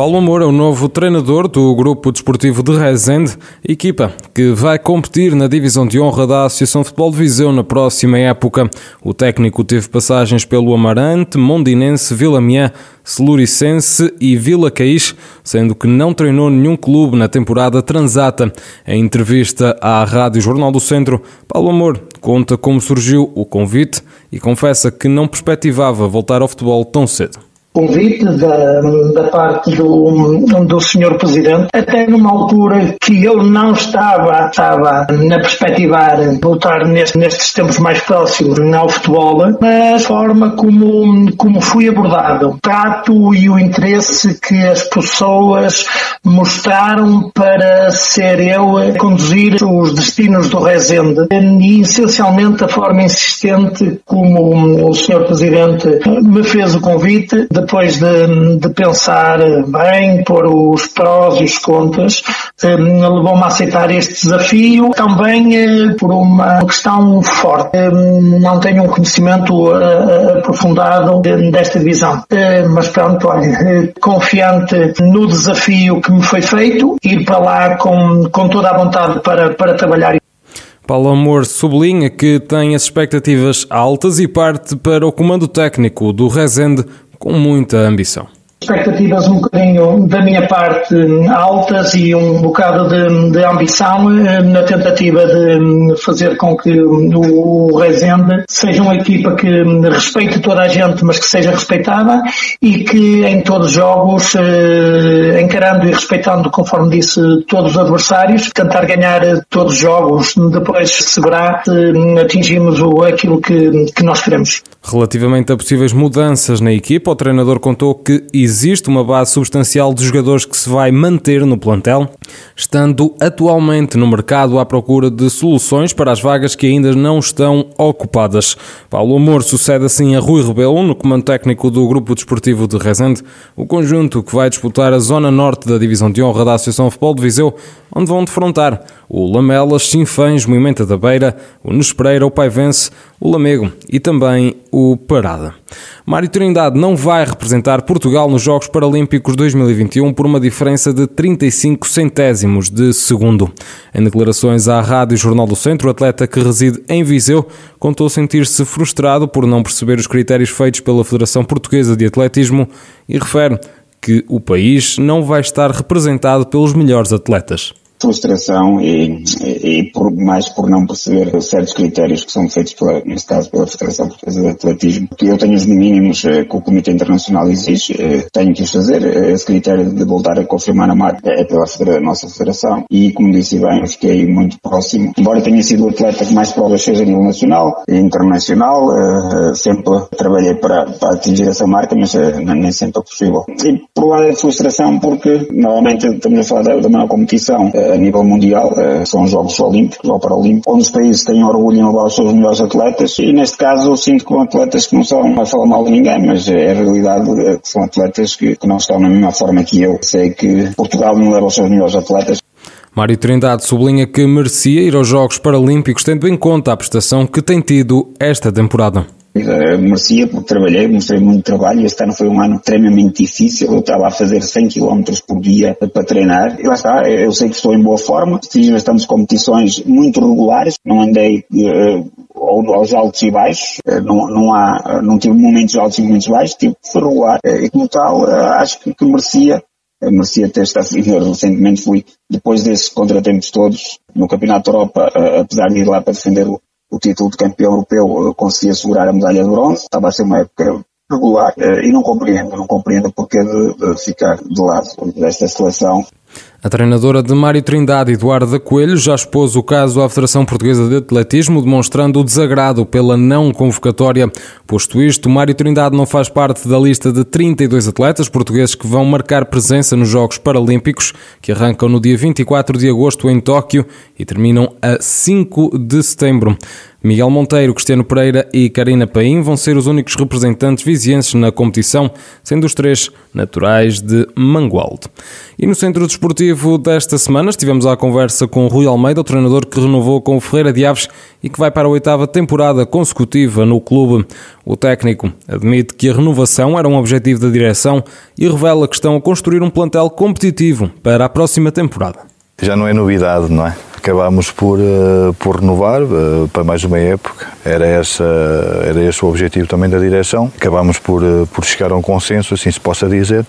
Paulo Amor é o novo treinador do Grupo Desportivo de Rezende, equipa que vai competir na divisão de honra da Associação de Futebol de Viseu na próxima época. O técnico teve passagens pelo Amarante, Mondinense, Vila Miã, e Vila Caís, sendo que não treinou nenhum clube na temporada transata. Em entrevista à Rádio Jornal do Centro, Paulo Amor conta como surgiu o convite e confessa que não perspectivava voltar ao futebol tão cedo convite da, da parte do, do senhor Presidente, até numa altura que eu não estava, estava na perspectivar voltar neste, nestes tempos mais próximos ao futebol, mas a forma como, como fui abordado, o trato e o interesse que as pessoas mostraram para ser eu a conduzir os destinos do Rezende e essencialmente a forma insistente como o senhor Presidente me fez o convite depois de, de pensar bem, pôr os prós e os contras, eh, levou-me a aceitar este desafio também eh, por uma questão forte. Eh, não tenho um conhecimento aprofundado desta visão, mas pronto, olha, confiante no desafio que me foi feito, ir para lá com, com toda a vontade para, para trabalhar Paulo Amor sublinha que tem as expectativas altas e parte para o comando técnico do Rezende com muita ambição expectativas um bocadinho da minha parte altas e um bocado de, de ambição eh, na tentativa de fazer com que o Rezende seja uma equipa que respeite toda a gente, mas que seja respeitada e que em todos os jogos, eh, encarando e respeitando, conforme disse, todos os adversários, tentar ganhar todos os jogos, depois se verá se atingimos aquilo que, que nós queremos. Relativamente a possíveis mudanças na equipa, o treinador contou que existe uma base substancial de jogadores que se vai manter no plantel, estando atualmente no mercado à procura de soluções para as vagas que ainda não estão ocupadas. Paulo Amor sucede assim a Rui Rebelo no comando técnico do Grupo Desportivo de Rezende, o conjunto que vai disputar a zona norte da divisão de honra da Associação Futebol de Viseu, onde vão defrontar o Lamelas, Sinfãs, Moimenta da Beira, o Nespereira, o Paivense, o Lamego e também o Parada. Mário Trindade não vai representar Portugal nos Jogos Paralímpicos 2021 por uma diferença de 35 centésimos de segundo. Em declarações à Rádio Jornal do Centro, o atleta que reside em Viseu contou sentir-se frustrado por não perceber os critérios feitos pela Federação Portuguesa de Atletismo e refere que o país não vai estar representado pelos melhores atletas frustração e, e, por, mais por não perceber certos critérios que são feitos, pela, neste caso, pela Federação Portuguesa de Atletismo. Eu tenho os mínimos eh, que o Comitê Internacional exige, eh, tenho que os fazer. Eh, esse critério de voltar a confirmar a marca é pela federa nossa Federação e, como disse bem, fiquei muito próximo. Embora tenha sido o atleta que mais provas fez a nível nacional e internacional, sempre trabalhei para, para atingir essa marca, mas nem sempre é possível. E por lado é frustração porque, normalmente, estamos a falar da, da maior competição a nível mundial, eh, são os Jogos Olímpicos ou Paralímpicos, onde os países têm orgulho em levar os seus melhores atletas e neste caso eu sinto que são atletas que não são, vai falar mal de ninguém, mas é a realidade eh, que são atletas que, que não estão na mesma forma que eu. Sei que Portugal não leva os seus melhores atletas. Mário Trindade sublinha que merecia ir aos Jogos Paralímpicos tendo em conta a prestação que tem tido esta temporada. Uh, merecia porque trabalhei, mostrei muito trabalho. Este ano foi um ano extremamente difícil. Eu estava a fazer 100 km por dia para treinar. E lá está, eu sei que estou em boa forma. Fiz bastantes competições muito regulares. Não andei uh, aos altos e baixos. Não, não há, não tive momentos altos e momentos baixos. Tive foi regular. e como tal, acho que, que merecia merecia ter estado recentemente fui depois desses contratempos todos no Campeonato da Europa, apesar de ir lá para defender o, o título de campeão europeu, consegui assegurar a medalha de bronze. Estava a ser uma época regular eh, e não compreendo, não compreendo porque de, de ficar de lado desta seleção. A treinadora de Mário Trindade, Eduardo Coelho, já expôs o caso à Federação Portuguesa de Atletismo, demonstrando o desagrado pela não convocatória. Posto isto, Mário Trindade não faz parte da lista de 32 atletas portugueses que vão marcar presença nos Jogos Paralímpicos, que arrancam no dia 24 de agosto em Tóquio e terminam a 5 de setembro. Miguel Monteiro, Cristiano Pereira e Karina Paim vão ser os únicos representantes vizienses na competição, sendo os três naturais de Mangualde. E no Centro Desportivo desta semana estivemos à conversa com Rui Almeida, o treinador que renovou com o Ferreira de Aves e que vai para a oitava temporada consecutiva no clube. O técnico admite que a renovação era um objetivo da direção e revela que estão a construir um plantel competitivo para a próxima temporada. Já não é novidade, não é? Acabámos por, uh, por renovar uh, para mais uma época. Era, essa, era esse o objetivo também da direção. Acabámos por, uh, por chegar a um consenso, assim se possa dizer,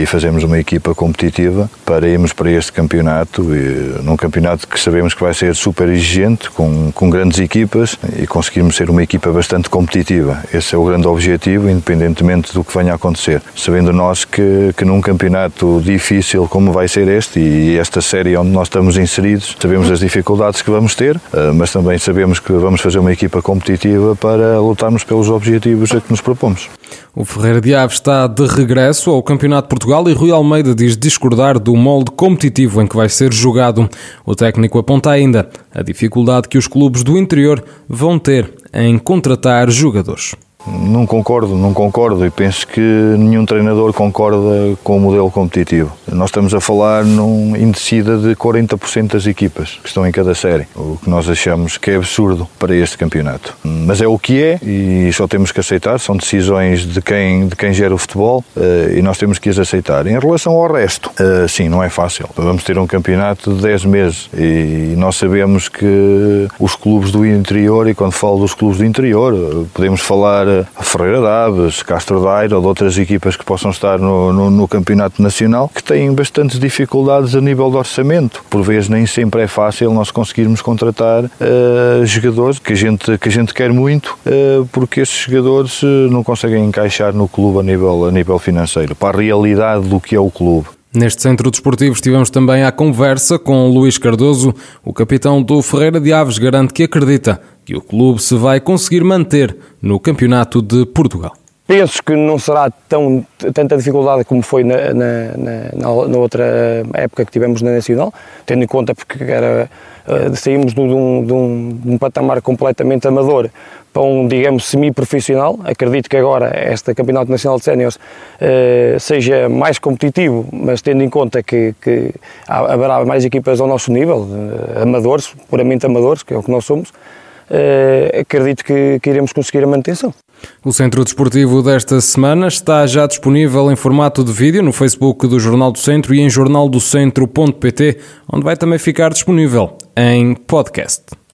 e fazemos uma equipa competitiva para irmos para este campeonato, e, num campeonato que sabemos que vai ser super exigente, com, com grandes equipas, e conseguirmos ser uma equipa bastante competitiva. Esse é o grande objetivo, independentemente do que venha a acontecer. Sabendo nós que, que num campeonato difícil como vai ser este, e esta série onde nós estamos inseridos, sabemos sabemos as dificuldades que vamos ter, eh, mas também sabemos que vamos fazer uma equipa competitiva para lutarmos pelos objetivos a que nos propomos. O Ferreira de Aves está de regresso ao Campeonato de Portugal e Rui Almeida diz discordar do molde competitivo em que vai ser jogado. O técnico aponta ainda a dificuldade que os clubes do interior vão ter em contratar jogadores. Não concordo, não concordo e penso que nenhum treinador concorda com o modelo competitivo. Nós estamos a falar num indecida de 40% das equipas que estão em cada série, o que nós achamos que é absurdo para este campeonato. Mas é o que é e só temos que aceitar, são decisões de quem, de quem gera o futebol eh, e nós temos que as aceitar. Em relação ao resto, eh, sim, não é fácil. Vamos ter um campeonato de 10 meses e nós sabemos que os clubes do interior, e quando falo dos clubes do interior, podemos falar Ferreira Daves, Castro Daire ou de outras equipas que possam estar no, no, no, campeonato nacional que têm bastantes dificuldades a nível de orçamento. Por vezes nem sempre é fácil nós conseguirmos contratar uh, jogadores que a gente, que a gente quer muito uh, porque esses jogadores uh, não conseguem encaixar no clube a nível, a nível financeiro, para a realidade do que é o clube. Neste centro desportivo estivemos também à conversa com Luís Cardoso, o capitão do Ferreira de Aves garante que acredita que o clube se vai conseguir manter no Campeonato de Portugal. Penso que não será tão, tanta dificuldade como foi na, na, na, na outra época que tivemos na Nacional, tendo em conta porque era, uh, saímos de um, de, um, de um patamar completamente amador para um, digamos, semi-profissional. Acredito que agora este Campeonato Nacional de Séniores uh, seja mais competitivo, mas tendo em conta que, que haverá mais equipas ao nosso nível, uh, amadores, puramente amadores, que é o que nós somos, uh, acredito que, que iremos conseguir a manutenção. O Centro Desportivo desta semana está já disponível em formato de vídeo no Facebook do Jornal do Centro e em jornaldocentro.pt, onde vai também ficar disponível em podcast.